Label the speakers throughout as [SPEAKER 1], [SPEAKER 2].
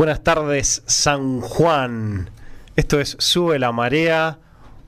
[SPEAKER 1] Buenas tardes, San Juan. Esto es Sube la Marea,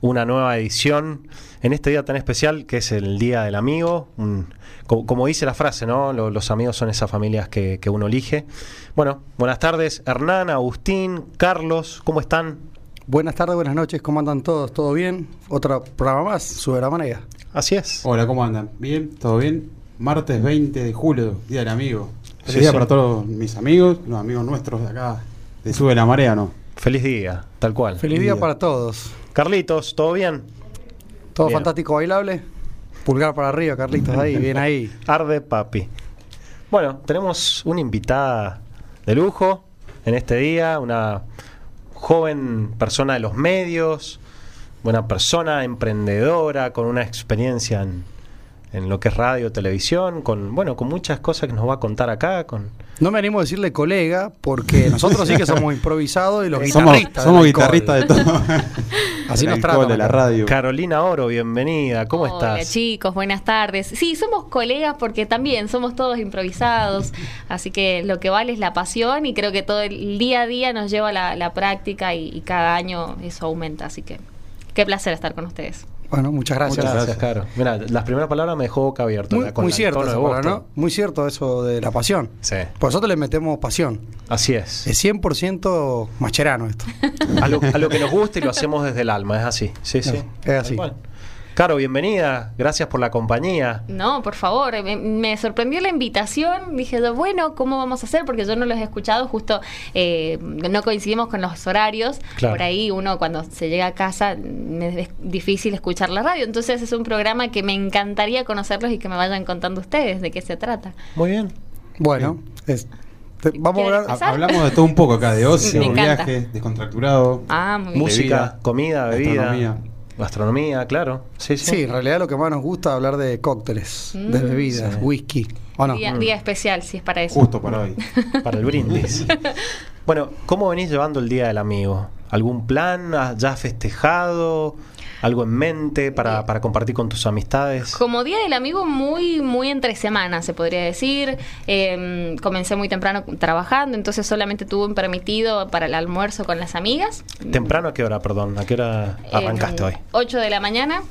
[SPEAKER 1] una nueva edición. En este día tan especial que es el Día del Amigo. un- como, como dice la frase, ¿no? Lo- Los, amigos son esas familias que, que uno elige. Bueno, buenas tardes, Hernán, Agustín, Carlos, ¿cómo están?
[SPEAKER 2] Buenas tardes, buenas noches, ¿cómo andan todos? ¿Todo bien? Otro programa más, sube la manera.
[SPEAKER 1] Así es.
[SPEAKER 3] Hola, ¿cómo andan? ¿Bien? ¿Todo bien? Martes 20 de julio, Día del Amigo. Feliz
[SPEAKER 1] Sí,
[SPEAKER 3] día
[SPEAKER 1] sí.
[SPEAKER 3] para todos mis amigos, los amigos nuestros de acá, de Sube la Marea, ¿no?
[SPEAKER 1] Feliz día, tal cual.
[SPEAKER 2] Feliz día
[SPEAKER 3] día.
[SPEAKER 2] para todos.
[SPEAKER 1] Carlitos, ¿todo bien?
[SPEAKER 2] ¿Todo
[SPEAKER 1] Bien.
[SPEAKER 2] fantástico bailable? Pulgar para arriba, Carlitos, ahí, bien ahí.
[SPEAKER 1] Arde papi. Bueno, tenemos una invitada de lujo en este día, una joven persona de los medios, buena persona, emprendedora, con una experiencia en, en lo que es radio, televisión, con bueno, con muchas cosas que nos va a contar acá, con
[SPEAKER 2] No me animo a decirle colega, porque nosotros sí que somos improvisados y los guitarristas.
[SPEAKER 3] somos guitarristas de todo.
[SPEAKER 2] Así nos tratan
[SPEAKER 3] de la radio.
[SPEAKER 1] Carolina Oro, bienvenida. ¿Cómo
[SPEAKER 4] Hola
[SPEAKER 1] estás?
[SPEAKER 4] chicos, buenas tardes. Sí, somos colegas porque también somos todos improvisados, así que lo que vale es la pasión y creo que todo el día a día nos lleva a la, la práctica y, y cada año eso aumenta, así que qué placer estar con ustedes.
[SPEAKER 2] Bueno, muchas gracias.
[SPEAKER 1] Muchas gracias, Caro. Mira, las primeras palabras me dejó boca abierta.
[SPEAKER 2] Muy,
[SPEAKER 1] con
[SPEAKER 2] cierto eso, ¿no? Muy cierto eso de la pasión.
[SPEAKER 1] Sí,
[SPEAKER 2] Por nosotros le metemos pasión.
[SPEAKER 1] así es.
[SPEAKER 2] Es 100% macherano esto.
[SPEAKER 1] A lo, a lo que nos gusta y lo hacemos desde el alma, es así. Sí, sí.
[SPEAKER 2] Es así.
[SPEAKER 1] Caro, bienvenida. Gracias por la compañía.
[SPEAKER 4] No, por favor, me, me sorprendió la invitación. Dije, bueno, ¿cómo vamos a hacer? Porque yo no los he escuchado, justo eh, no coincidimos con los horarios.
[SPEAKER 1] Claro.
[SPEAKER 4] Por ahí uno cuando se llega a casa es difícil escuchar la radio. Entonces es un programa que me encantaría conocerlos y que me vayan contando ustedes de qué se trata.
[SPEAKER 1] Muy bien.
[SPEAKER 2] Bueno, es- te- vamos a
[SPEAKER 4] ¿Quieres
[SPEAKER 2] hablar.
[SPEAKER 3] Hablamos de todo un poco acá, de ocio, viajes, descontracturado.
[SPEAKER 4] Ah.
[SPEAKER 1] Música,
[SPEAKER 3] Bebida,
[SPEAKER 1] comida, bebida.
[SPEAKER 3] Gastronomía.
[SPEAKER 1] Gastronomía, claro. Sí, sí.
[SPEAKER 2] Sí, en realidad lo que más nos gusta es hablar de cócteles, de
[SPEAKER 4] Mm.
[SPEAKER 2] bebidas,
[SPEAKER 1] Sí.
[SPEAKER 2] whisky. ¿O no?
[SPEAKER 4] Día, día especial, si es para eso.
[SPEAKER 3] Justo para hoy.
[SPEAKER 1] Para el brindis. bueno, ¿cómo venís llevando el Día del Amigo? ¿Algún plan? ¿Has ¿Ya festejado? ¿Algo en mente para, para compartir con tus amistades?
[SPEAKER 4] Como Día del Amigo, muy, muy entre semanas, se podría decir. Eh, comencé muy temprano trabajando, entonces solamente tuve un permitido para el almuerzo con las amigas.
[SPEAKER 1] ¿Temprano a qué hora, perdón? ¿A qué hora arrancaste
[SPEAKER 4] Eh,
[SPEAKER 1] hoy?
[SPEAKER 4] 8 de la mañana.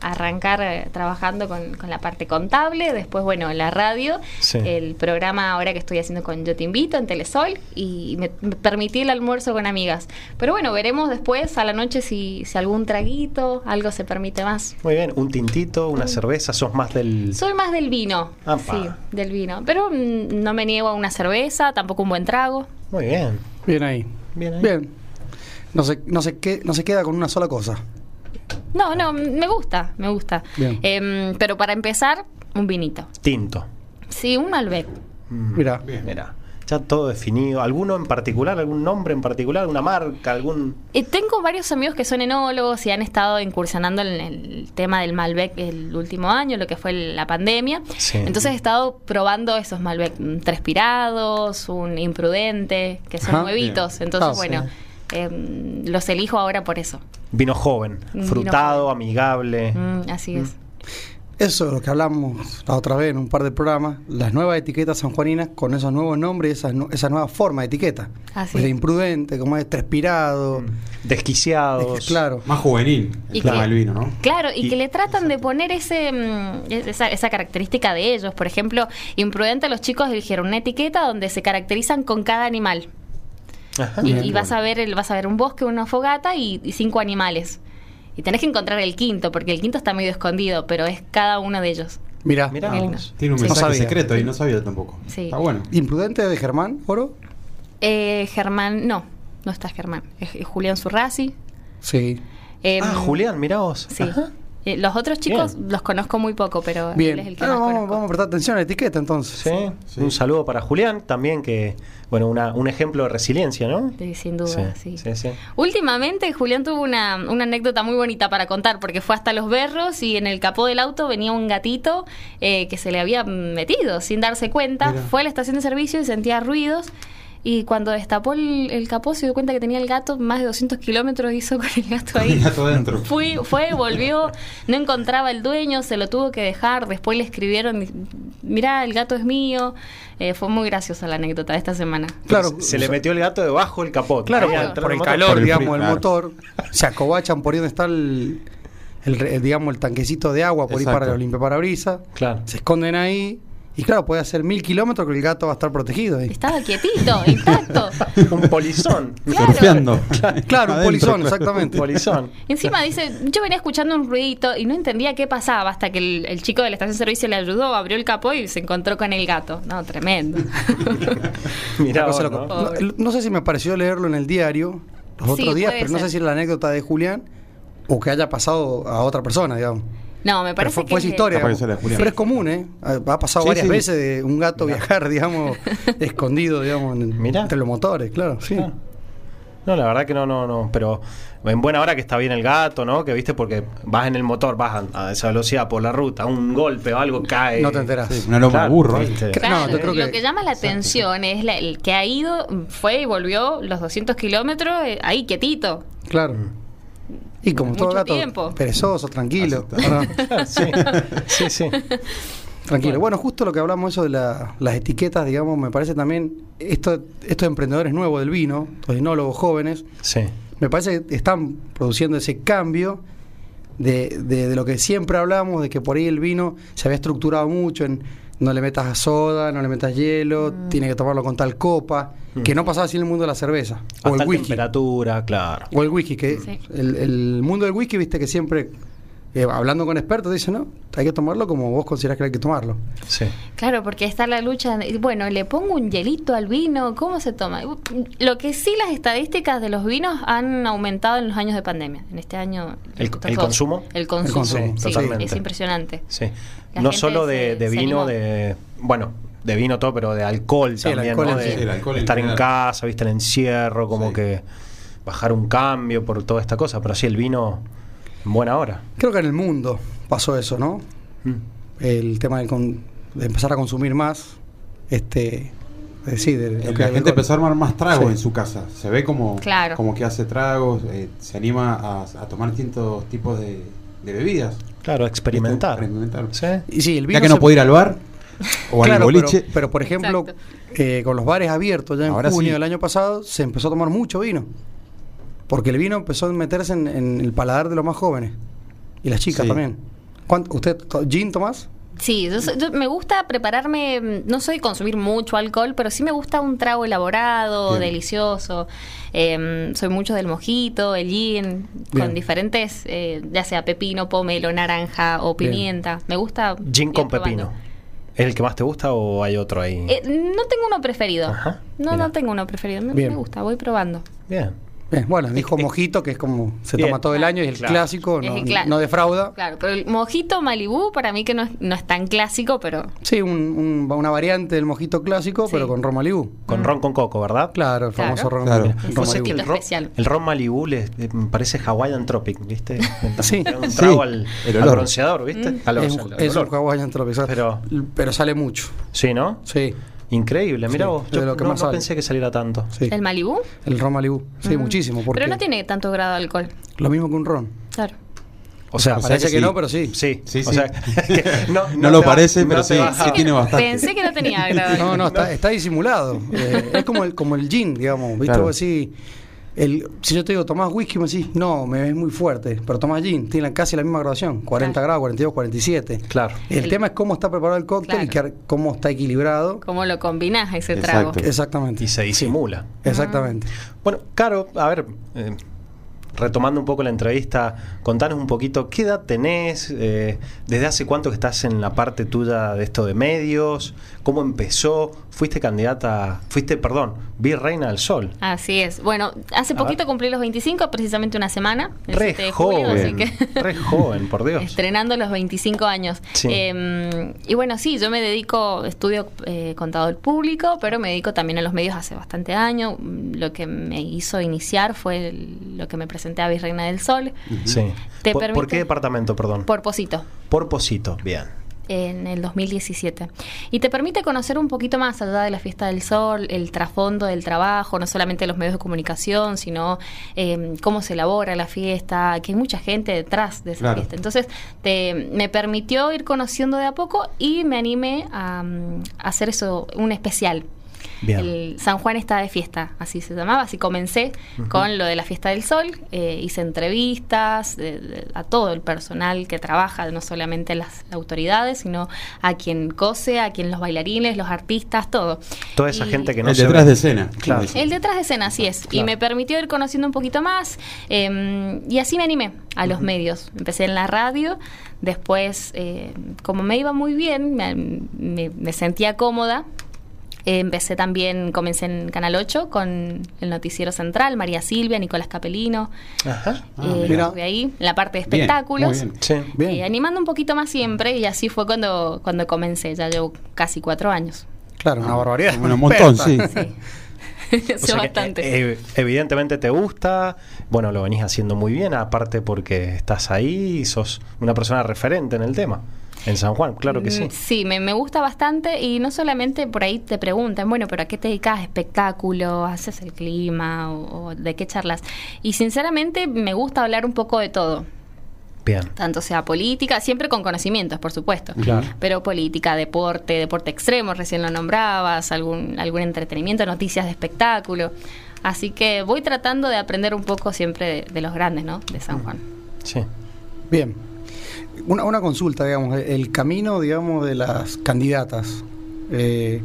[SPEAKER 4] Arrancar eh, trabajando con, con la parte contable, después, bueno, la radio,
[SPEAKER 1] Sí.
[SPEAKER 4] el programa ahora que estoy haciendo con Yo Te Invito en Telesol y me, me permití el almuerzo con amigas. Pero bueno, veremos después a la noche si, si algún traguito, algo se permite más.
[SPEAKER 1] Muy bien, un tintito, una cerveza, sos más del...
[SPEAKER 4] Soy más del vino.
[SPEAKER 1] Apa.
[SPEAKER 4] Sí, del vino. Pero mm, no me niego a una cerveza, tampoco un buen trago.
[SPEAKER 1] Muy bien.
[SPEAKER 2] Bien ahí.
[SPEAKER 1] Bien ahí.
[SPEAKER 2] Bien. No se, no, se que- no se queda con una sola cosa.
[SPEAKER 4] No, no, me gusta, me gusta.
[SPEAKER 2] Bien.
[SPEAKER 4] Em, pero para empezar, un vinito.
[SPEAKER 1] Tinto.
[SPEAKER 4] Sí, un Malbec.
[SPEAKER 1] Mm,
[SPEAKER 2] Mira.
[SPEAKER 3] Bien.
[SPEAKER 1] Mira, ya todo definido. ¿Alguno en particular, algún nombre en particular, una marca, algún...
[SPEAKER 4] Eh, tengo varios amigos que son enólogos y han estado incursionando en el tema del Malbec el último año, lo que fue la pandemia.
[SPEAKER 1] Sí.
[SPEAKER 4] Entonces he estado probando esos Malbec mm, transpirados, un imprudente, que son
[SPEAKER 2] Ajá.
[SPEAKER 4] nuevitos.
[SPEAKER 3] Bien.
[SPEAKER 4] Entonces,
[SPEAKER 2] Ah,
[SPEAKER 4] bueno, em, los elijo ahora por eso.
[SPEAKER 1] Vino joven,
[SPEAKER 4] vino
[SPEAKER 1] frutado,
[SPEAKER 4] joven.
[SPEAKER 1] amigable.
[SPEAKER 4] Mm, así es.
[SPEAKER 2] Eso es lo que hablamos la otra vez en un par de programas, las nuevas etiquetas sanjuaninas con esos nuevos nombres, esa, nu- esa nueva forma de etiqueta.
[SPEAKER 4] Así.
[SPEAKER 2] Pues de imprudente, como es transpirado.
[SPEAKER 1] Desquiciados.
[SPEAKER 2] Claro.
[SPEAKER 3] Más juvenil
[SPEAKER 4] Y
[SPEAKER 3] el tema
[SPEAKER 4] que-
[SPEAKER 3] del vino, ¿no?
[SPEAKER 4] Claro, y,
[SPEAKER 3] Y-
[SPEAKER 4] que le tratan de poner ese mm, esa, esa característica de ellos. Por ejemplo, imprudente los chicos eligieron una etiqueta donde se caracterizan con cada animal.
[SPEAKER 1] Ajá.
[SPEAKER 4] Y,
[SPEAKER 2] Bien,
[SPEAKER 4] y vas a ver el, vas a ver un bosque, una fogata y, y cinco animales. Y tenés que encontrar el quinto, porque el quinto está medio escondido, pero es cada uno de ellos.
[SPEAKER 2] Mirá,
[SPEAKER 1] Mirá.
[SPEAKER 3] Tiene un
[SPEAKER 4] Sí.
[SPEAKER 2] No
[SPEAKER 3] mensaje
[SPEAKER 2] sabía.
[SPEAKER 3] secreto y no sabía tampoco.
[SPEAKER 4] Sí.
[SPEAKER 3] Está bueno.
[SPEAKER 2] imprudente de Germán, Oro.
[SPEAKER 4] Eh, Germán, no, no está Germán. Es, es Julián Zurrasi.
[SPEAKER 2] Sí.
[SPEAKER 4] Em,
[SPEAKER 1] Ah, Julián, mirá vos.
[SPEAKER 4] Sí.
[SPEAKER 1] Ajá.
[SPEAKER 4] Eh, los otros chicos
[SPEAKER 1] Bien.
[SPEAKER 4] los conozco muy poco, pero
[SPEAKER 2] Bien.
[SPEAKER 4] él es el que
[SPEAKER 2] Ah,
[SPEAKER 4] más
[SPEAKER 2] vamos,
[SPEAKER 4] conozco.
[SPEAKER 2] vamos a prestar atención a la etiqueta entonces.
[SPEAKER 1] Sí.
[SPEAKER 3] Sí.
[SPEAKER 1] Un saludo para Julián también, que, bueno, una, un ejemplo de resiliencia, ¿no?
[SPEAKER 4] Sí, sin duda, sí.
[SPEAKER 1] sí, sí.
[SPEAKER 4] Últimamente Julián tuvo una, una anécdota muy bonita para contar porque fue hasta los berros y en el capó del auto venía un gatito eh, que se le había metido sin darse cuenta.
[SPEAKER 3] Mira.
[SPEAKER 4] Fue a la estación de servicio y sentía ruidos y cuando destapó el, el capó se dio cuenta que tenía el gato, más de 200 kilómetros hizo con el gato ahí.
[SPEAKER 3] El gato adentro.
[SPEAKER 4] Fui, fue, volvió, no encontraba el dueño, se lo tuvo que dejar, después le escribieron, mirá, el gato es mío. Eh, fue muy graciosa la anécdota de esta semana.
[SPEAKER 2] Claro,
[SPEAKER 1] Se, se le metió el gato debajo del capó.
[SPEAKER 2] Claro, por- el calor,
[SPEAKER 3] Por el
[SPEAKER 2] digamos,
[SPEAKER 3] claro.
[SPEAKER 2] motor. Se acobachan por ahí donde está el, el re- digamos, el tanquecito de agua, por ahí
[SPEAKER 3] Exacto.
[SPEAKER 2] para los limpiaparabrisas.
[SPEAKER 1] Claro.
[SPEAKER 2] Se esconden ahí. Y claro, puede hacer mil kilómetros que el gato va a estar protegido ahí.
[SPEAKER 4] Estaba quietito, intacto.
[SPEAKER 1] Un polizón.
[SPEAKER 4] Claro.
[SPEAKER 3] Surfeando.
[SPEAKER 2] Claro, un polizón, exactamente.
[SPEAKER 1] polizón.
[SPEAKER 4] Encima dice, yo venía escuchando un ruidito y no entendía qué pasaba hasta que el, el chico de la estación de servicio le ayudó, abrió el capó y se encontró con el gato. No, tremendo.
[SPEAKER 1] Mirá vos. ¿no?
[SPEAKER 2] No, no sé si me pareció leerlo en el diario los
[SPEAKER 4] Sí,
[SPEAKER 2] otros días, pero no sé si era la anécdota de Julián o que haya pasado a otra persona, digamos.
[SPEAKER 4] No, me
[SPEAKER 2] Pero
[SPEAKER 4] parece
[SPEAKER 2] fue,
[SPEAKER 4] que
[SPEAKER 2] fue
[SPEAKER 4] es
[SPEAKER 2] historia. Digamos. Pero es común, ¿eh? Ha pasado
[SPEAKER 3] Sí,
[SPEAKER 2] varias
[SPEAKER 3] sí.
[SPEAKER 2] veces de un gato viajar, digamos, escondido, digamos, en- entre los motores, claro, sí.
[SPEAKER 1] Claro. No, la verdad que no, no, no. Pero en buena hora que está bien el gato, ¿no? Que viste, porque vas en el motor, vas a, a esa velocidad por la ruta, un golpe o algo cae.
[SPEAKER 2] No te enterás.
[SPEAKER 3] Sí, una loma
[SPEAKER 1] Claro,
[SPEAKER 3] de burro. ¿eh?
[SPEAKER 1] ¿viste?
[SPEAKER 4] Claro,
[SPEAKER 2] No, yo creo
[SPEAKER 4] lo
[SPEAKER 2] que-
[SPEAKER 4] que llama la atención es la- el que ha ido, fue y volvió los 200 kilómetros eh, ahí quietito.
[SPEAKER 2] Claro. Y como todo
[SPEAKER 4] Mucho
[SPEAKER 2] gato,
[SPEAKER 4] tiempo.
[SPEAKER 2] perezoso, tranquilo. ¿no?
[SPEAKER 1] Sí, sí, sí.
[SPEAKER 2] Tranquilo. Bueno, justo lo que hablamos eso de la- las etiquetas, digamos, me parece también, esto, estos emprendedores nuevos del vino, los enólogos jóvenes,
[SPEAKER 1] Sí.
[SPEAKER 2] me parece que están produciendo ese cambio de, de- de lo que siempre hablamos, de que por ahí el vino se había estructurado mucho en no le metas soda, no le metas hielo,
[SPEAKER 4] Mm.
[SPEAKER 2] tiene que tomarlo con tal copa, que no pasaba así en el mundo de la cerveza. O el whisky.
[SPEAKER 1] temperatura, claro.
[SPEAKER 2] O el whisky, que
[SPEAKER 4] Sí.
[SPEAKER 2] el, el mundo del whisky, viste que siempre, eh, hablando con expertos, dicen, no, hay que tomarlo como vos considerás que hay que tomarlo.
[SPEAKER 1] Sí.
[SPEAKER 4] Claro, porque está la lucha. Bueno, le pongo un hielito al vino, ¿cómo se toma? Lo que sí, las estadísticas de los vinos han aumentado en los años de pandemia. En este año.
[SPEAKER 1] ¿El- consumo?
[SPEAKER 4] El consumo,
[SPEAKER 2] El consumo,
[SPEAKER 4] sí,
[SPEAKER 1] totalmente.
[SPEAKER 4] es impresionante.
[SPEAKER 1] Sí.
[SPEAKER 4] La
[SPEAKER 1] no solo
[SPEAKER 4] se-
[SPEAKER 1] de, vino, de. Bueno, de vino todo, pero de alcohol
[SPEAKER 2] Sí, el
[SPEAKER 1] también,
[SPEAKER 2] alcohol
[SPEAKER 1] ¿no? De
[SPEAKER 2] sí.
[SPEAKER 3] el alcohol
[SPEAKER 1] estar en casa, viste, el encierro, como
[SPEAKER 3] Sí.
[SPEAKER 1] que bajar un cambio por toda esta cosa. Pero sí, el vino buena hora.
[SPEAKER 2] Creo que en el mundo pasó eso, ¿no?
[SPEAKER 1] Mm.
[SPEAKER 2] El tema del con- de empezar a consumir más, este, de lo
[SPEAKER 3] La gente empezó a armar más tragos
[SPEAKER 2] Sí.
[SPEAKER 3] en su casa. Se ve como,
[SPEAKER 4] Claro.
[SPEAKER 3] como que hace tragos, eh, se anima a, a tomar distintos tipos de, de bebidas.
[SPEAKER 1] Claro, experimentar.
[SPEAKER 3] Experimentar.
[SPEAKER 1] Sí.
[SPEAKER 2] Y sí, el vino
[SPEAKER 3] Ya que no
[SPEAKER 2] se-
[SPEAKER 3] puede ir al bar o
[SPEAKER 2] Claro,
[SPEAKER 3] al boliche.
[SPEAKER 2] Pero, pero, por ejemplo, eh, con los bares abiertos ya en
[SPEAKER 3] Ahora
[SPEAKER 2] junio
[SPEAKER 3] sí.
[SPEAKER 2] del año pasado, se empezó a tomar mucho vino. Porque el vino empezó a meterse en, en el paladar de los más jóvenes. Y las chicas
[SPEAKER 3] Sí.
[SPEAKER 2] también. ¿Cuánto- ¿Usted, to- gin, Tomás?
[SPEAKER 4] Sí, yo, soy- yo me gusta prepararme, mm, no soy consumir mucho alcohol, pero sí me gusta un trago elaborado,
[SPEAKER 3] Bien.
[SPEAKER 4] delicioso. Eh, soy mucho del mojito, el gin,
[SPEAKER 2] Bien.
[SPEAKER 4] con diferentes, eh, ya sea pepino, pomelo, naranja o
[SPEAKER 2] Bien.
[SPEAKER 4] pimienta. Me gusta.
[SPEAKER 1] Gin con pepino. ¿Es el que más te gusta o hay otro ahí?
[SPEAKER 4] Eh, no tengo uno preferido.
[SPEAKER 1] Ajá,
[SPEAKER 4] No,
[SPEAKER 1] mira.
[SPEAKER 4] no tengo uno preferido. Me, me gusta, voy probando.
[SPEAKER 1] Bien.
[SPEAKER 2] Bien, bueno, dijo
[SPEAKER 1] Eh, eh,
[SPEAKER 2] mojito, que es como se
[SPEAKER 1] bien.
[SPEAKER 2] toma todo el año y es el
[SPEAKER 1] Claro.
[SPEAKER 2] clásico,
[SPEAKER 4] Es
[SPEAKER 2] no,
[SPEAKER 4] el cla-
[SPEAKER 2] no defrauda.
[SPEAKER 4] Claro, pero el mojito Malibú para mí que no es, no es tan clásico, pero
[SPEAKER 2] Sí, un- un- una variante del mojito clásico,
[SPEAKER 4] Sí.
[SPEAKER 2] pero con ron Malibú.
[SPEAKER 1] Con ron con coco, ¿verdad?
[SPEAKER 2] Claro, el
[SPEAKER 4] Claro.
[SPEAKER 2] famoso ron,
[SPEAKER 3] Claro.
[SPEAKER 2] ron Malibú.
[SPEAKER 1] el
[SPEAKER 4] poquito
[SPEAKER 1] ron,
[SPEAKER 4] especial.
[SPEAKER 1] el ron Malibu le, parece Hawaiian Tropic, ¿viste?
[SPEAKER 2] Sí.
[SPEAKER 1] Un
[SPEAKER 3] Sí,
[SPEAKER 1] trago al,
[SPEAKER 3] el
[SPEAKER 1] al bronceador, ¿viste?
[SPEAKER 4] Mm.
[SPEAKER 1] Al,
[SPEAKER 2] Es
[SPEAKER 1] al-
[SPEAKER 2] es un. Hawaiian Tropic,
[SPEAKER 1] Pero-
[SPEAKER 2] pero sale mucho.
[SPEAKER 1] Sí, ¿no?
[SPEAKER 2] Sí,
[SPEAKER 1] Increíble, mira
[SPEAKER 2] Sí,
[SPEAKER 1] vos. Yo
[SPEAKER 2] de lo que
[SPEAKER 1] no,
[SPEAKER 2] más
[SPEAKER 1] no pensé que saliera tanto.
[SPEAKER 2] sí.
[SPEAKER 4] el Malibú.
[SPEAKER 2] El ron Malibú. Sí,
[SPEAKER 4] Mm.
[SPEAKER 2] muchísimo. Porque
[SPEAKER 4] Pero no tiene tanto grado de alcohol.
[SPEAKER 2] Lo mismo que un ron.
[SPEAKER 4] Claro.
[SPEAKER 1] O sea,
[SPEAKER 3] Parece
[SPEAKER 2] Parece
[SPEAKER 3] que
[SPEAKER 2] que
[SPEAKER 3] sí.
[SPEAKER 2] no, pero sí.
[SPEAKER 1] sí,
[SPEAKER 3] Sí,
[SPEAKER 1] o sea, que no,
[SPEAKER 3] No lo
[SPEAKER 1] va-
[SPEAKER 3] parece,
[SPEAKER 1] no
[SPEAKER 3] pero sí, sí tiene bastante.
[SPEAKER 4] Pensé que no tenía grado.
[SPEAKER 2] No, no, está, está disimulado. Eh, es como el, como el gin, digamos. ¿Viste?
[SPEAKER 3] Claro.
[SPEAKER 2] Vos decís, el, si yo te digo, tomás whisky, me decís, no, me ves muy fuerte. Pero tomás gin, tienen casi la misma graduación: 40
[SPEAKER 4] Claro.
[SPEAKER 2] grados, 42, 47.
[SPEAKER 1] Claro.
[SPEAKER 2] El,
[SPEAKER 4] El-
[SPEAKER 2] tema es cómo está preparado el cóctel y que- cómo está equilibrado.
[SPEAKER 4] ¿Cómo lo combinás ese
[SPEAKER 3] Exacto.
[SPEAKER 4] trago?
[SPEAKER 2] Exactamente.
[SPEAKER 1] Y se disimula.
[SPEAKER 2] Exactamente.
[SPEAKER 1] Bueno, Caro, a ver, eh, retomando un poco la entrevista, contanos un poquito, ¿qué edad tenés? Eh, ¿Desde hace cuánto que estás en la parte tuya de esto de medios? ¿Cómo empezó? ¿Fuiste candidata, fuiste, perdón, virreina del sol?
[SPEAKER 4] Así es. Bueno, hace
[SPEAKER 1] A
[SPEAKER 4] poquito
[SPEAKER 1] ver.
[SPEAKER 4] cumplí los 25, precisamente una semana, el
[SPEAKER 1] Re
[SPEAKER 4] 7 de julio, así
[SPEAKER 1] joven,
[SPEAKER 4] que
[SPEAKER 1] re joven, por Dios.
[SPEAKER 4] estrenando los 25 años.
[SPEAKER 1] Sí.
[SPEAKER 4] Eh, y bueno, sí, yo me dedico, estudio eh, contador público, pero me dedico también a los medios hace bastante años. Lo que me hizo iniciar fue lo que me presenté a Virreina del Sol
[SPEAKER 1] Sí.
[SPEAKER 4] ¿Te
[SPEAKER 1] ¿Por, qué departamento, perdón?
[SPEAKER 4] por Posito.
[SPEAKER 1] Por Posito, bien.
[SPEAKER 4] en el 2017. Y te permite conocer un poquito más allá de la fiesta del sol, el trasfondo del trabajo, no solamente los medios de comunicación, sino eh, cómo se elabora la fiesta, que hay mucha gente detrás de esa
[SPEAKER 3] Claro.
[SPEAKER 4] fiesta. Entonces, te- me permitió ir conociendo de a poco y me animé a, mm, a hacer eso, un especial.
[SPEAKER 1] Bien.
[SPEAKER 4] El San Juan está de fiesta, así se llamaba, así comencé con lo de la fiesta del sol, eh, hice entrevistas de- de- a todo el personal que trabaja, no solamente las autoridades, sino a quien cose, a quien los bailarines, los artistas, todo.
[SPEAKER 1] Toda esa
[SPEAKER 4] Y-
[SPEAKER 1] gente que no
[SPEAKER 3] el
[SPEAKER 1] se
[SPEAKER 3] detrás
[SPEAKER 1] ve.
[SPEAKER 3] de escena.
[SPEAKER 1] Claro.
[SPEAKER 4] el detrás de escena, así es. Y me permitió ir conociendo un poquito más. eh, y así me animé a los medios. Empecé en la radio. Después, eh, como me iba muy bien, me, me- me sentía cómoda. Eh, empecé también, comencé en Canal 8 con el Noticiero Central, María Silvia, Nicolás Capelino.
[SPEAKER 1] Ajá.
[SPEAKER 3] Ah,
[SPEAKER 4] eh,
[SPEAKER 2] mira.
[SPEAKER 4] de ahí, en la parte de
[SPEAKER 3] Bien,
[SPEAKER 4] espectáculos.
[SPEAKER 3] muy bien.
[SPEAKER 1] Sí.
[SPEAKER 2] Bien.
[SPEAKER 4] Eh, animando un poquito más siempre. Y así fue cuando, cuando comencé. Ya llevo casi cuatro años.
[SPEAKER 2] Claro, una barbaridad.
[SPEAKER 3] Bueno, un montón, sí.
[SPEAKER 4] Sí.
[SPEAKER 1] O sea
[SPEAKER 4] bastante.
[SPEAKER 1] eh, evidentemente te gusta, bueno, lo venís haciendo muy bien, aparte porque estás ahí y sos una persona referente en el tema. En San Juan, claro que sí.
[SPEAKER 4] Mm, Sí, me, me gusta bastante y no solamente por ahí te preguntan, bueno, pero ¿a qué te dedicas? ¿Espectáculo? ¿Haces el clima? O, o de qué charlas? Y sinceramente me gusta hablar un poco de todo,
[SPEAKER 1] Bien.
[SPEAKER 4] tanto sea política, siempre con conocimientos, por supuesto.
[SPEAKER 1] Claro.
[SPEAKER 4] Pero política, deporte, deporte extremo, recién lo nombrabas, algún, algún entretenimiento, noticias de espectáculo. Así que voy tratando de aprender un poco siempre de, de los grandes, ¿no? De San Juan.
[SPEAKER 1] Sí.
[SPEAKER 2] Bien. Una, una consulta, digamos, el camino, digamos, de las candidatas. eh,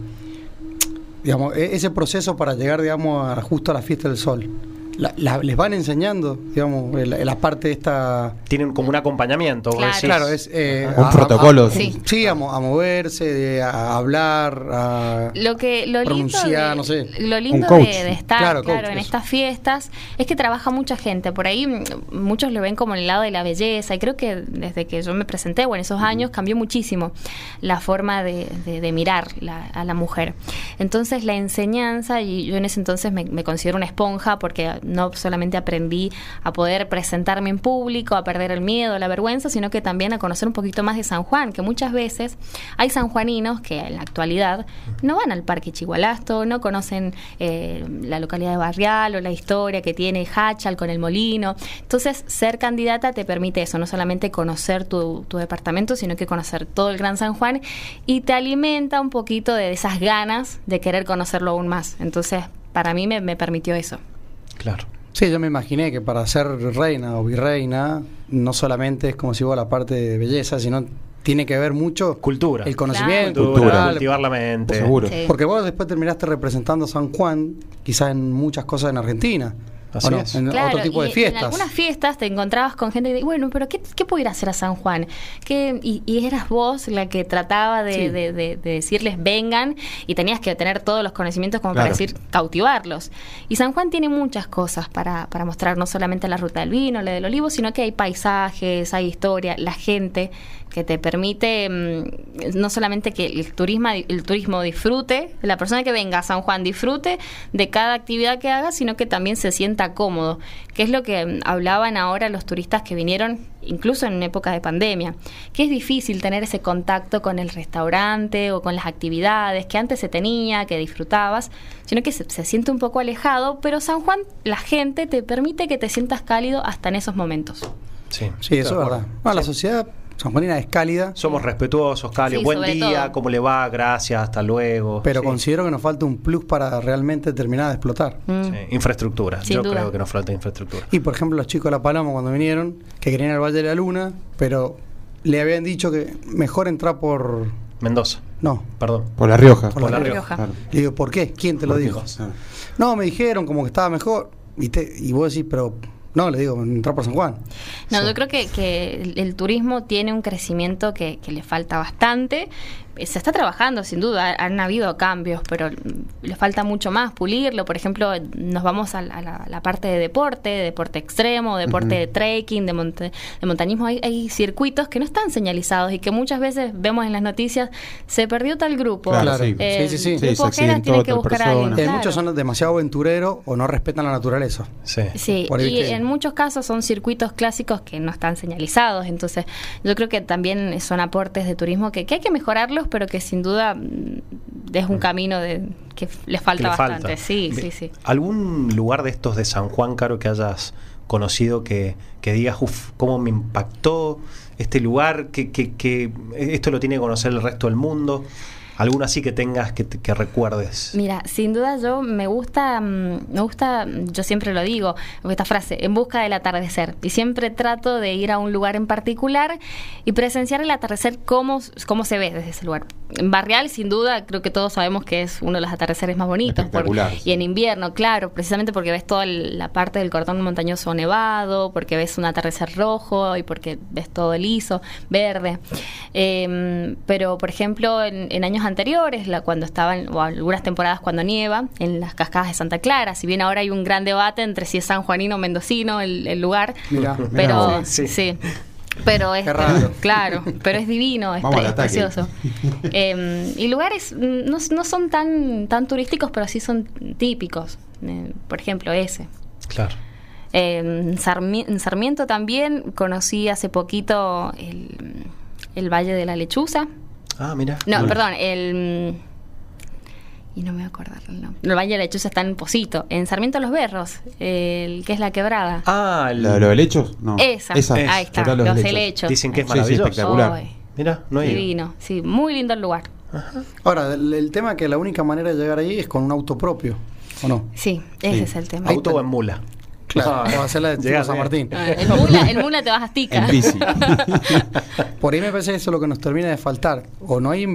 [SPEAKER 2] digamos, e- ese proceso para llegar, digamos, a, justo a la fiesta del sol. La- la- ¿Les van enseñando, digamos, en la, en la parte de esta...
[SPEAKER 1] Tienen como un acompañamiento.
[SPEAKER 4] Claro.
[SPEAKER 1] decís.
[SPEAKER 2] Claro, es... eh,
[SPEAKER 3] Un protocolo.
[SPEAKER 4] Sí.
[SPEAKER 2] sí, a, mo- a moverse, de- a hablar, a...
[SPEAKER 4] Lo que lo lindo,
[SPEAKER 2] Pronunciar,
[SPEAKER 4] de,
[SPEAKER 2] no sé.
[SPEAKER 4] lo lindo de, de estar
[SPEAKER 2] Claro,
[SPEAKER 4] claro,
[SPEAKER 2] coach,
[SPEAKER 4] en
[SPEAKER 2] eso.
[SPEAKER 4] estas fiestas es que trabaja mucha gente. Por ahí mm, muchos lo ven como el lado de la belleza y creo que desde que yo me presenté o en esos años cambió muchísimo la forma de, de- de mirar la- a la mujer. Entonces la enseñanza, y yo en ese entonces me, me considero una esponja porque no solamente aprendí a poder presentarme en público, a perder el miedo, la vergüenza, sino que también a conocer un poquito más de San Juan, que muchas veces hay sanjuaninos que en la actualidad no van al Parque Chigualasto, no conocen eh, la localidad de Barrial o la historia que tiene Hachal con el molino. Entonces, ser candidata te permite eso, no solamente conocer tu, tu departamento, sino que conocer todo el Gran San Juan y te alimenta un poquito de esas ganas de querer conocerlo aún más. Entonces, para mí me permitió eso.
[SPEAKER 1] Claro.
[SPEAKER 2] Sí, yo me imaginé que para ser reina o virreina no solamente es como si vos la parte de belleza, sino tiene que ver mucho
[SPEAKER 1] Cultura.
[SPEAKER 2] el conocimiento,
[SPEAKER 3] Cultura,
[SPEAKER 2] cultural,
[SPEAKER 1] cultivar la mente.
[SPEAKER 3] Seguro.
[SPEAKER 4] Sí.
[SPEAKER 2] Porque vos después terminaste representando a San Juan, quizás en muchas cosas en Argentina.
[SPEAKER 1] Así
[SPEAKER 2] ¿o no?
[SPEAKER 1] es.
[SPEAKER 2] En otro tipo
[SPEAKER 4] y
[SPEAKER 2] de fiestas.
[SPEAKER 4] En algunas fiestas te encontrabas con gente y de, bueno, pero ¿qué, qué puedo ir a hacer a San Juan? ¿Qué? Y, y eras vos la que trataba de,
[SPEAKER 2] Sí.
[SPEAKER 4] de- de- de decirles vengan y tenías que tener todos los conocimientos como para
[SPEAKER 3] Claro.
[SPEAKER 4] decir cautivarlos. Y San Juan tiene muchas cosas para, para mostrar, no solamente la ruta del vino, la del olivo, sino que hay paisajes, hay historia, la gente que te permite mm, no solamente que el turismo, el turismo disfrute, la persona que venga a San Juan disfrute de cada actividad que haga, sino que también se sienta cómodo, que es lo que hablaban ahora los turistas que vinieron incluso en época de pandemia, que es difícil tener ese contacto con el restaurante o con las actividades que antes se tenía, que disfrutabas, sino que se, se siente un poco alejado, pero San Juan, la gente te permite que te sientas cálido hasta en esos momentos.
[SPEAKER 1] Sí,
[SPEAKER 2] Sí, eso es verdad. la
[SPEAKER 1] Sí.
[SPEAKER 2] Sociedad sanjuanina es cálida,
[SPEAKER 1] Somos respetuosos, cálidos.
[SPEAKER 4] Sí,
[SPEAKER 1] Buen día,
[SPEAKER 4] todo.
[SPEAKER 1] ¿cómo le va? Gracias, hasta luego.
[SPEAKER 2] pero
[SPEAKER 1] Sí.
[SPEAKER 2] considero que nos falta un plus para realmente terminar de explotar.
[SPEAKER 4] Mm.
[SPEAKER 1] Sí, Infraestructura.
[SPEAKER 4] Sin
[SPEAKER 1] Yo
[SPEAKER 4] duda.
[SPEAKER 1] creo que nos falta infraestructura.
[SPEAKER 2] Y por ejemplo, los chicos de La Paloma cuando vinieron, que querían ir al Valle de la Luna, pero le habían dicho que mejor entrar por...
[SPEAKER 1] Mendoza,
[SPEAKER 2] No.
[SPEAKER 1] perdón.
[SPEAKER 3] Por La Rioja.
[SPEAKER 2] Por
[SPEAKER 1] Por
[SPEAKER 2] La
[SPEAKER 1] La
[SPEAKER 4] Rioja.
[SPEAKER 1] Rioja.
[SPEAKER 3] Claro.
[SPEAKER 2] Le digo, ¿por qué? ¿Quién te lo dijo?
[SPEAKER 3] Claro.
[SPEAKER 2] No, me dijeron como que estaba mejor. ¿viste? Y vos decís, pero no, le digo, entrar por San Juan.
[SPEAKER 4] No,
[SPEAKER 1] Sí.
[SPEAKER 4] yo creo que, que el, turismo tiene un crecimiento que, que le falta bastante. Se está trabajando, sin duda, han habido cambios, pero le falta mucho más pulirlo. Por ejemplo, nos vamos a la, a la- la parte de deporte, deporte extremo, deporte de trekking, de, monte- de montañismo. Hay, hay circuitos que no están señalizados y que muchas veces vemos en las noticias, se perdió tal grupo.
[SPEAKER 3] Claro, sí.
[SPEAKER 4] Eh,
[SPEAKER 2] Sí, sí, sí.
[SPEAKER 3] Sí,
[SPEAKER 4] Grupo
[SPEAKER 3] se
[SPEAKER 4] Ojeda
[SPEAKER 3] accidentó
[SPEAKER 4] tiene que buscar a alguien.
[SPEAKER 2] Eh,
[SPEAKER 4] claro.
[SPEAKER 2] Muchos son demasiado aventureros o no respetan la naturaleza.
[SPEAKER 1] Sí.
[SPEAKER 4] Sí,
[SPEAKER 2] Por
[SPEAKER 4] y en muchos casos son circuitos clásicos que no están señalizados, entonces yo creo que también son aportes de turismo que, que hay que mejorarlos, pero que sin duda mm, es un camino de que les falta
[SPEAKER 1] Que le
[SPEAKER 4] bastante.
[SPEAKER 1] falta.
[SPEAKER 4] Sí, sí, sí.
[SPEAKER 1] ¿Algún lugar de estos de San Juan, Caro, que hayas conocido que, que digas, uff, cómo me impactó este lugar, que, que, que esto lo tiene que conocer el resto del mundo? ¿Alguno así que tengas que, que recuerdes?
[SPEAKER 4] Mira, sin duda yo me gusta, mm, me gusta, yo siempre lo digo, esta frase, en busca del atardecer. Y siempre trato de ir a un lugar en particular y presenciar el atardecer cómo, cómo se ve desde ese lugar. Barrial, sin duda, creo que todos sabemos que es uno de los atardeceres más bonitos. por- y en invierno, claro, precisamente porque ves toda la parte del cordón montañoso nevado, porque ves un atardecer rojo y porque ves todo liso, verde. Eh, pero, por ejemplo, en, en años anteriores, la, cuando estaban, o algunas temporadas cuando nieva, en las cascadas de Santa Clara, si bien ahora hay un gran debate entre si es San Juanino o Mendocino el, el lugar,
[SPEAKER 2] Mirá,
[SPEAKER 4] pero
[SPEAKER 2] mirá.
[SPEAKER 1] Sí.
[SPEAKER 4] sí. Pero es claro, pero es divino, es, precioso. Eh, y lugares mm, no, no son tan tan turísticos, pero sí son típicos. Eh, por ejemplo, ese.
[SPEAKER 1] Claro.
[SPEAKER 4] Eh, en, en Sarmiento también conocí hace poquito el, el Valle de la Lechuza.
[SPEAKER 1] Ah, mira.
[SPEAKER 4] No, perdón, el... Y no me voy a acordar el nombre. El Valle de la Lechuza está en Posito. En Sarmiento Los Berros, el que es la quebrada.
[SPEAKER 1] Ah, el-
[SPEAKER 3] ¿Lo, lo del hechos? No.
[SPEAKER 4] Esa,
[SPEAKER 1] es.
[SPEAKER 4] ahí está,
[SPEAKER 3] Total,
[SPEAKER 4] los
[SPEAKER 3] helechos.
[SPEAKER 4] helechos.
[SPEAKER 1] Dicen que es
[SPEAKER 3] Sí, sí,
[SPEAKER 1] maravilloso.
[SPEAKER 3] espectacular.
[SPEAKER 1] Mira, no ido.
[SPEAKER 4] divino, sí, muy lindo el lugar.
[SPEAKER 2] Ahora, el, el tema es que la única manera de llegar ahí es con un auto propio, ¿o no?
[SPEAKER 4] Sí, ese
[SPEAKER 3] Sí.
[SPEAKER 4] es el tema.
[SPEAKER 1] ¿Auto o en mula?
[SPEAKER 2] Claro,
[SPEAKER 1] Ah,
[SPEAKER 2] vamos a hacer la de San. Martín.
[SPEAKER 4] Ah, el, mula, el mula te vas a
[SPEAKER 3] bici.
[SPEAKER 2] Por ahí me parece que eso es lo que nos termina de faltar. O no hay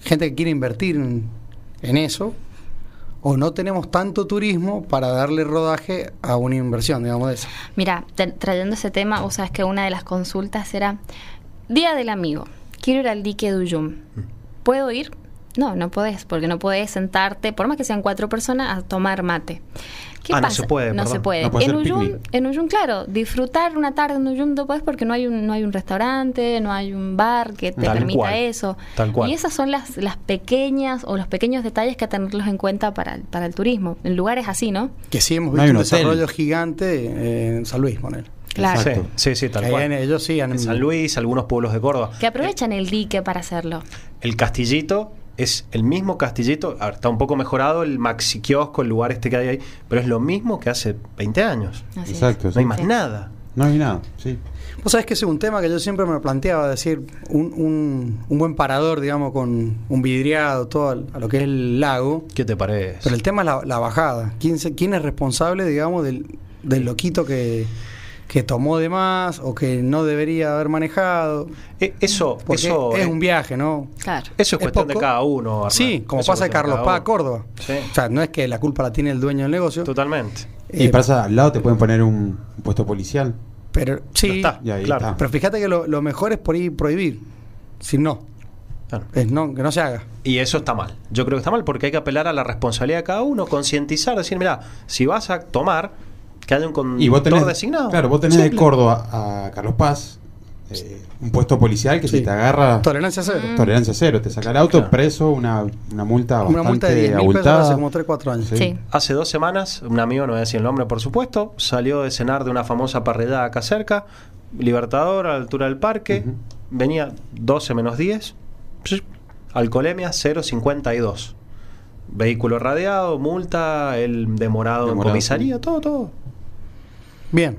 [SPEAKER 2] gente que quiere invertir en, en eso, o no tenemos tanto turismo para darle rodaje a una inversión, digamos, de eso.
[SPEAKER 4] Mira, te- trayendo ese tema, vos sabes que una de las consultas era Día del Amigo. Quiero ir al dique de Uyum. ¿Puedo ir? No, no podés, porque no podés sentarte, por más que sean cuatro personas, a tomar mate. ¿Qué
[SPEAKER 1] Ah, no
[SPEAKER 4] pasa?
[SPEAKER 1] se puede,
[SPEAKER 4] No
[SPEAKER 1] perdón.
[SPEAKER 4] se puede.
[SPEAKER 3] No puede
[SPEAKER 4] en,
[SPEAKER 3] picnic.
[SPEAKER 4] en claro, disfrutar una tarde en Uyum no podés porque no hay un, no hay un restaurante, no hay un bar que te
[SPEAKER 1] Tal
[SPEAKER 4] permita
[SPEAKER 1] cual,
[SPEAKER 4] eso.
[SPEAKER 1] tal cual.
[SPEAKER 4] Y esas son las, las pequeñas o los pequeños detalles que hay que tenerlos en cuenta para, el- para el turismo. En lugares así, ¿no?
[SPEAKER 2] Que sí hemos
[SPEAKER 3] No
[SPEAKER 2] visto un,
[SPEAKER 3] un
[SPEAKER 2] desarrollo gigante en San Luis, poner.
[SPEAKER 4] Claro.
[SPEAKER 1] Sí, sí, sí, tal cual.
[SPEAKER 2] en- ellos sí
[SPEAKER 1] En San Luis, algunos pueblos de Córdoba.
[SPEAKER 4] Que aprovechan el dique para hacerlo.
[SPEAKER 1] El castillito es el mismo castillito, a ver, está un poco mejorado el maxi kiosco, el lugar este que hay ahí, pero es lo mismo que hace 20 años.
[SPEAKER 4] Así es.
[SPEAKER 3] Exacto.
[SPEAKER 1] No hay más
[SPEAKER 4] Sí.
[SPEAKER 1] nada.
[SPEAKER 3] No hay nada, sí.
[SPEAKER 2] Vos sabés que ese es un tema que yo siempre me planteaba, decir, un, un, un buen parador, digamos, con un vidriado, todo al- a lo que es el lago.
[SPEAKER 1] ¿Qué te parece?
[SPEAKER 2] Pero el tema es la, la bajada. ¿Quién, se- ¿Quién es responsable, digamos, del, del loquito que, que tomó de más o que no debería haber manejado?
[SPEAKER 1] Eh, eso, eso,
[SPEAKER 2] es
[SPEAKER 1] eh,
[SPEAKER 2] un viaje, ¿no?
[SPEAKER 4] Claro.
[SPEAKER 1] eso es
[SPEAKER 2] es
[SPEAKER 1] cuestión de cada uno.
[SPEAKER 2] Sí, como
[SPEAKER 1] Eso
[SPEAKER 2] pasa de Carlos Paz a. Córdoba.
[SPEAKER 1] Sí.
[SPEAKER 2] O sea, no es que la culpa la tiene el dueño del negocio.
[SPEAKER 1] Totalmente.
[SPEAKER 3] Y
[SPEAKER 2] eh,
[SPEAKER 3] pasa al lado te pueden poner un puesto policial.
[SPEAKER 2] Pero sí,
[SPEAKER 1] está,
[SPEAKER 3] Y ahí
[SPEAKER 1] claro.
[SPEAKER 3] está.
[SPEAKER 2] pero fíjate que lo, lo mejor es por ahí prohibir. Si no,
[SPEAKER 1] Claro.
[SPEAKER 2] es no, que no se haga.
[SPEAKER 1] Y eso está mal. Yo creo que está mal porque hay que apelar a la responsabilidad de cada uno, concientizar, decir, mira, si vas a tomar, que haya un conductor designado.
[SPEAKER 3] claro, vos tenés de. Córdoba a Carlos Paz eh, un puesto policial que
[SPEAKER 2] Sí.
[SPEAKER 3] si te agarra
[SPEAKER 2] Tolerancia cero.
[SPEAKER 4] Mm.
[SPEAKER 3] tolerancia cero, te saca el auto
[SPEAKER 1] Claro.
[SPEAKER 3] preso, una, una multa bastante
[SPEAKER 2] Una multa de 10 mil pesos
[SPEAKER 3] abultada.
[SPEAKER 2] hace como 3, 4 años.
[SPEAKER 3] Sí.
[SPEAKER 4] Sí.
[SPEAKER 1] Hace dos semanas, un amigo, no voy a decir el nombre por supuesto, salió de cenar de una famosa parrillada acá cerca, Libertador, a la altura del parque,
[SPEAKER 3] Ujú.
[SPEAKER 1] venía 12 menos 10, psh, alcoholemia 0,52. Vehículo radiado, multa, el demorado, en
[SPEAKER 3] Demorado,
[SPEAKER 1] comisaría,
[SPEAKER 3] sí.
[SPEAKER 1] todo, todo.
[SPEAKER 2] Bien.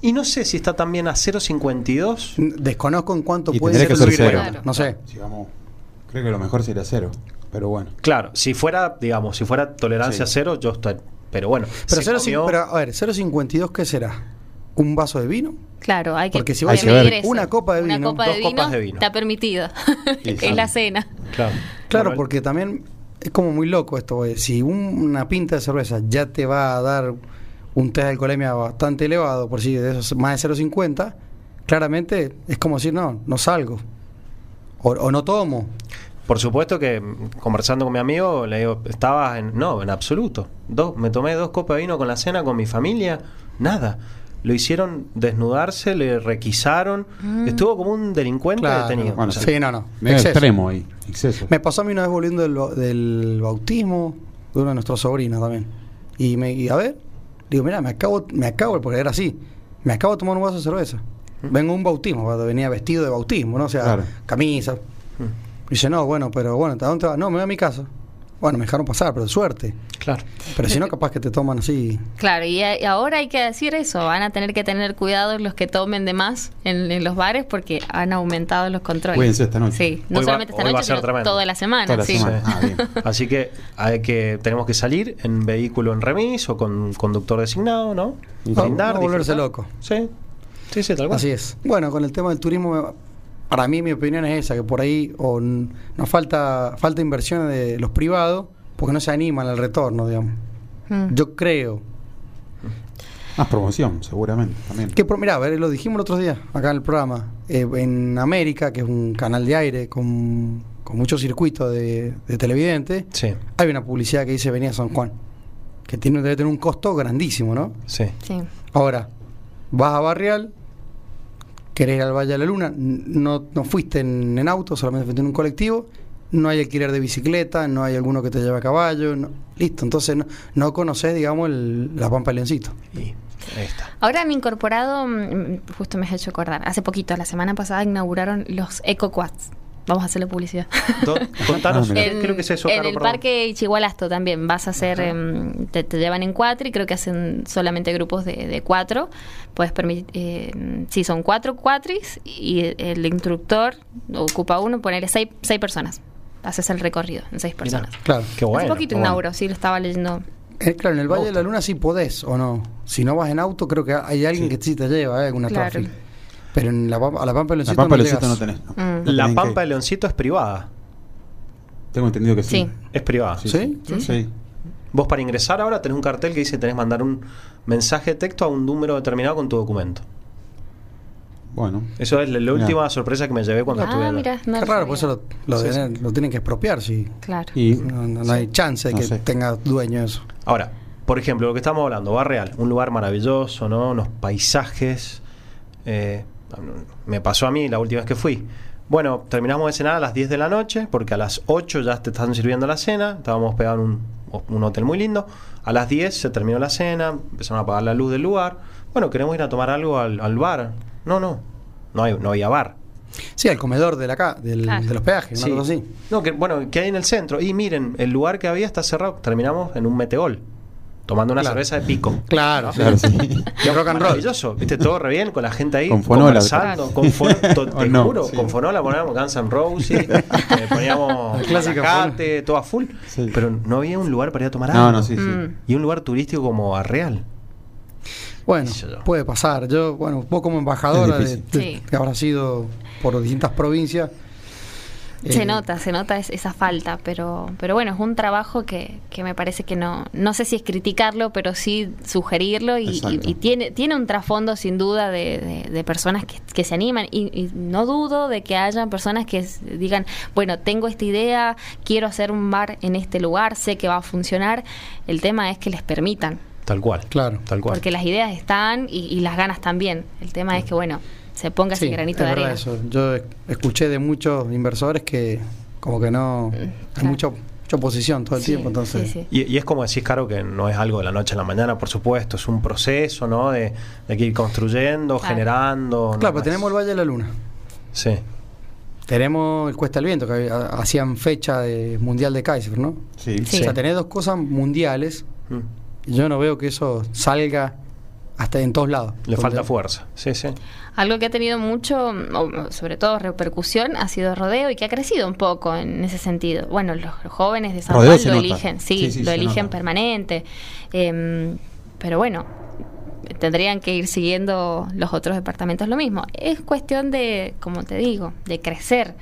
[SPEAKER 1] Y no sé si está también a 0.52.
[SPEAKER 2] Desconozco en cuánto
[SPEAKER 3] Y
[SPEAKER 2] puede ser
[SPEAKER 3] que ser
[SPEAKER 2] el
[SPEAKER 3] cero.
[SPEAKER 4] Claro.
[SPEAKER 2] No sé.
[SPEAKER 3] Si vamos- creo que lo mejor sería cero. Pero bueno.
[SPEAKER 1] Claro, si fuera, digamos, si fuera tolerancia
[SPEAKER 3] Sí.
[SPEAKER 1] cero, yo estoy. Pero bueno,
[SPEAKER 2] Pero,
[SPEAKER 1] se
[SPEAKER 2] 0,
[SPEAKER 1] comió-
[SPEAKER 2] pero a ver, 0.52, ¿qué será? ¿Un vaso de vino?
[SPEAKER 4] Claro, hay que,
[SPEAKER 2] Porque si
[SPEAKER 3] ver.
[SPEAKER 4] eso.
[SPEAKER 2] Una copa de
[SPEAKER 4] Una
[SPEAKER 2] vino,
[SPEAKER 4] copa
[SPEAKER 1] dos
[SPEAKER 4] de vino,
[SPEAKER 1] copas de vino.
[SPEAKER 4] está permitido.
[SPEAKER 3] Sí,
[SPEAKER 4] es la cena.
[SPEAKER 1] Claro,
[SPEAKER 2] Claro, porque también es como muy loco esto. güey. Si un- una pinta de cerveza ya te va a dar un test de alcoholemia bastante elevado, por si de esos más de 0.50, claramente es como decir, no, no salgo. O, o no tomo.
[SPEAKER 1] Por supuesto que mm, conversando con mi amigo, le digo, estabas en. No, en absoluto. Dos, me tomé dos copas de vino con la cena con mi familia, nada. Lo hicieron desnudarse, le requisaron. Estuvo como un delincuente
[SPEAKER 2] Claro.
[SPEAKER 1] detenido.
[SPEAKER 3] Bueno,
[SPEAKER 1] O sea,
[SPEAKER 2] sí, no, no. Exceso.
[SPEAKER 3] extremo ahí. Exceso.
[SPEAKER 2] Me pasó a mí una vez volviendo del, del bautismo de uno de nuestros sobrinos también. Y me y a ver, digo, mira, me acabo, me acabo, porque era así, me acabo de tomar un vaso de cerveza. Vengo a un bautismo, cuando venía vestido de bautismo, ¿no? O sea,
[SPEAKER 3] Claro.
[SPEAKER 2] camisa. Dice, no, bueno, pero bueno, ¿a dónde vas? No, me voy a mi casa. Bueno, me dejaron pasar, pero de suerte.
[SPEAKER 1] Claro.
[SPEAKER 2] Pero si no, capaz que te toman así.
[SPEAKER 4] Claro, y, a- y ahora hay que decir eso, van a tener que tener cuidado los que tomen de más en, en los bares porque han aumentado los controles.
[SPEAKER 3] Cuídense esta noche.
[SPEAKER 4] Sí, no
[SPEAKER 1] Hoy va-
[SPEAKER 4] solamente esta
[SPEAKER 1] hoy va a
[SPEAKER 4] noche,
[SPEAKER 1] ser
[SPEAKER 4] sino
[SPEAKER 1] tremendo.
[SPEAKER 4] toda la semana.
[SPEAKER 3] Toda la
[SPEAKER 4] sí.
[SPEAKER 3] semana. Ah, bien.
[SPEAKER 1] Así que hay que tenemos que salir en vehículo en remis o con conductor designado, ¿no?
[SPEAKER 3] Y
[SPEAKER 2] No,
[SPEAKER 1] Brindar,
[SPEAKER 2] no volverse
[SPEAKER 1] disfrutar.
[SPEAKER 2] loco.
[SPEAKER 1] Sí, sí, sí, tal cual.
[SPEAKER 2] Así es. Bueno, con el tema del turismo, me- para mí mi opinión es esa, que por ahí o nos falta, falta inversión de los privados porque no se animan al retorno, digamos.
[SPEAKER 4] Mm.
[SPEAKER 2] Yo creo.
[SPEAKER 3] Más promoción, seguramente. También.
[SPEAKER 2] Que, por- mirá, a ver, lo dijimos el otro día, acá en el programa. eh, en América, que es un canal de aire con, con muchos circuitos de, de televidentes,
[SPEAKER 1] Sí,
[SPEAKER 2] hay una publicidad que dice Venía San Juan. Que tiene, debe tener un costo grandísimo, ¿no?
[SPEAKER 1] sí.
[SPEAKER 4] Sí.
[SPEAKER 2] Ahora, vas a Barrial, querés ir al Valle de la Luna, no, no fuiste en, en auto, solamente fuiste en un colectivo, no hay alquiler de bicicleta, no hay alguno que te lleve a caballo, no- listo, entonces no, no conoces, digamos, el- la Pampa Leoncito.
[SPEAKER 1] Y ahí está.
[SPEAKER 4] Ahora han incorporado, mm, justo me has hecho acordar, hace poquito, la semana pasada inauguraron los EcoQuads. Vamos a hacerle publicidad.
[SPEAKER 1] Contanos,
[SPEAKER 3] Ah, mira.
[SPEAKER 1] ¿qué creo que es eso,
[SPEAKER 4] en
[SPEAKER 1] Caro?
[SPEAKER 4] el
[SPEAKER 1] Perdón.
[SPEAKER 4] parque Ichigualasto también vas a hacer, em, te, te llevan en cuatro y creo que hacen solamente grupos de, de cuatro. Puedes permitir, sí, son cuatro cuatris y el instructor ocupa uno, ponerle seis, seis personas. Haces el recorrido en seis
[SPEAKER 1] Mirá,
[SPEAKER 4] personas.
[SPEAKER 2] Claro.
[SPEAKER 1] Qué bueno.
[SPEAKER 4] Hace poquito
[SPEAKER 1] bueno.
[SPEAKER 4] inauguró, sí, lo estaba leyendo.
[SPEAKER 2] Eh, claro, en el Valle de la. Luna sí podés o no. Si no vas en auto, creo que hay alguien que sí te lleva, ¿eh? alguna
[SPEAKER 4] Claro.
[SPEAKER 2] traffic. Pero en la, Pampa- a la Pampa
[SPEAKER 3] La
[SPEAKER 2] Leoncito
[SPEAKER 3] Pampa
[SPEAKER 2] no
[SPEAKER 3] Leoncito no tenés. no.
[SPEAKER 4] Mm.
[SPEAKER 3] No
[SPEAKER 1] La Pampa de Leoncito es privada.
[SPEAKER 3] Tengo entendido que sí.
[SPEAKER 4] Sí.
[SPEAKER 1] Es privada.
[SPEAKER 3] Sí,
[SPEAKER 2] ¿Sí?
[SPEAKER 3] sí. Sí.
[SPEAKER 1] Vos para ingresar ahora tenés un cartel que dice tenés que mandar un mensaje de texto a un número determinado con tu documento.
[SPEAKER 3] Bueno.
[SPEAKER 1] Eso es la, la
[SPEAKER 3] Mirá.
[SPEAKER 1] última sorpresa que me llevé cuando estuve
[SPEAKER 4] Ah,
[SPEAKER 1] allá.
[SPEAKER 4] mira, no
[SPEAKER 2] Qué raro, por eso lo, lo
[SPEAKER 1] Sí,
[SPEAKER 2] tienen- lo tienen que expropiar, sí.
[SPEAKER 4] Claro.
[SPEAKER 3] Y
[SPEAKER 2] No, no- no hay chance de
[SPEAKER 3] No
[SPEAKER 2] que
[SPEAKER 3] sé.
[SPEAKER 2] tenga dueño eso.
[SPEAKER 1] Ahora, por ejemplo, lo que estamos hablando, Barreal, un lugar maravilloso, ¿no? Unos paisajes. eh, me pasó a mí la última vez que fui. Bueno, terminamos de cenar a las 10 de la noche, porque a las 8 ya te están sirviendo la cena. Estábamos pegados en un, un hotel muy lindo. A las 10 se terminó la cena, empezaron a apagar la luz del lugar. Bueno, queremos ir a tomar algo al, al bar. No, no, no, hay, no había bar.
[SPEAKER 2] Sí, al comedor de, la ca- del-
[SPEAKER 4] Claro.
[SPEAKER 2] de los peajes, una
[SPEAKER 1] Sí.
[SPEAKER 2] cosa así.
[SPEAKER 1] No, que bueno, que hay en el centro. Y miren, el lugar que había está cerrado. Terminamos en un metegol, tomando una
[SPEAKER 2] Claro.
[SPEAKER 1] cerveza de pico.
[SPEAKER 2] Claro,
[SPEAKER 3] Claro, sí.
[SPEAKER 2] Y rock and roll.
[SPEAKER 1] Maravilloso, viste, todo re bien, con la gente ahí
[SPEAKER 3] Con fonola.
[SPEAKER 1] conversando, con fonola, to- te
[SPEAKER 3] no,
[SPEAKER 1] juro,
[SPEAKER 3] sí.
[SPEAKER 1] con fonola poníamos Guns N' Roses, eh, poníamos Malacate, todo a full,
[SPEAKER 3] Sí.
[SPEAKER 1] pero no había un lugar para ir a tomar
[SPEAKER 3] No,
[SPEAKER 1] algo.
[SPEAKER 3] no, sí, sí.
[SPEAKER 4] Mm.
[SPEAKER 1] Y un lugar turístico como Arreal.
[SPEAKER 2] Bueno, puede pasar. Yo, bueno, vos como embajadora de, de-
[SPEAKER 4] Sí.
[SPEAKER 2] que habrá sido por distintas provincias.
[SPEAKER 4] Se
[SPEAKER 2] eh,
[SPEAKER 4] nota, se nota es- esa falta, pero, pero bueno, es un trabajo que, que me parece que no, no sé si es criticarlo, pero sí sugerirlo y, y-
[SPEAKER 3] Exacto.
[SPEAKER 4] y tiene, tiene un trasfondo sin duda de, de- de personas que, que se animan y, y no dudo de que hayan personas que digan, bueno, tengo esta idea, quiero hacer un bar en este lugar, sé que va a funcionar, el tema es que les permitan,
[SPEAKER 1] Tal cual.
[SPEAKER 2] Claro.
[SPEAKER 1] Tal cual.
[SPEAKER 4] porque las ideas están y, y las ganas también, el tema es que bueno, se ponga
[SPEAKER 2] Sí,
[SPEAKER 4] ese granito
[SPEAKER 2] es
[SPEAKER 4] de arena.
[SPEAKER 2] eso. Yo escuché de muchos inversores que como que no... Hay
[SPEAKER 4] claro.
[SPEAKER 2] mucha, mucha oposición todo el
[SPEAKER 4] Sí,
[SPEAKER 2] tiempo, entonces...
[SPEAKER 4] sí, sí.
[SPEAKER 1] Y, y es como decís, Caro, que no es algo de la noche a la mañana, por supuesto, es un proceso, ¿no? De, de que ir construyendo,
[SPEAKER 4] Claro.
[SPEAKER 1] generando.
[SPEAKER 2] Claro, pero
[SPEAKER 1] es-
[SPEAKER 2] tenemos el Valle de la Luna.
[SPEAKER 1] Sí.
[SPEAKER 2] Tenemos el Cuesta del Viento, que hacían fecha de Mundial de Kaiser, ¿no?
[SPEAKER 3] Sí.
[SPEAKER 4] Sí.
[SPEAKER 2] O sea, tenés dos cosas mundiales
[SPEAKER 1] Mm.
[SPEAKER 2] y yo no veo que eso salga hasta en todos lados.
[SPEAKER 1] Le falta fuerza. Sí, sí.
[SPEAKER 4] Algo que ha tenido mucho, o sobre todo repercusión, ha sido rodeo y que ha crecido un poco en ese sentido. Bueno, los, los jóvenes de San
[SPEAKER 3] Rodeo
[SPEAKER 4] Juan lo
[SPEAKER 3] nota.
[SPEAKER 4] eligen, sí,
[SPEAKER 3] Sí, sí,
[SPEAKER 4] lo eligen
[SPEAKER 3] nota.
[SPEAKER 4] permanente. Em, pero bueno, tendrían que ir siguiendo los otros departamentos lo mismo. Es cuestión de, como te digo, de crecer.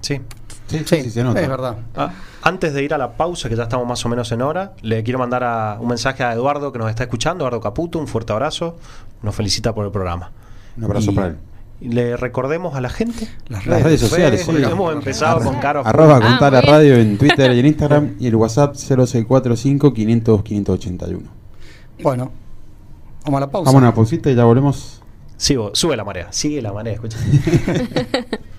[SPEAKER 1] Sí,
[SPEAKER 3] sí, Sí,
[SPEAKER 2] sí,
[SPEAKER 3] se nota.
[SPEAKER 2] es verdad.
[SPEAKER 1] Ah, antes de ir a la pausa, que ya estamos más o menos en hora, le quiero mandar a- un mensaje a Eduardo que nos está escuchando, Eduardo Caputo, un fuerte abrazo, nos felicita por el programa.
[SPEAKER 3] Un abrazo
[SPEAKER 1] Y-
[SPEAKER 3] para él.
[SPEAKER 1] le recordemos a la gente
[SPEAKER 2] Las
[SPEAKER 3] Las redes sociales,
[SPEAKER 1] porque
[SPEAKER 3] sí.
[SPEAKER 1] hemos empezado con Caro.
[SPEAKER 3] Arroba
[SPEAKER 4] Ah,
[SPEAKER 3] contar la
[SPEAKER 4] bien.
[SPEAKER 3] radio en Twitter y en Instagram y el WhatsApp 0645 500 581.
[SPEAKER 2] Bueno, vamos a la pausa.
[SPEAKER 3] Vamos a una pausita y ya volvemos.
[SPEAKER 1] Sigo, sube la marea, sigue la marea, escucha.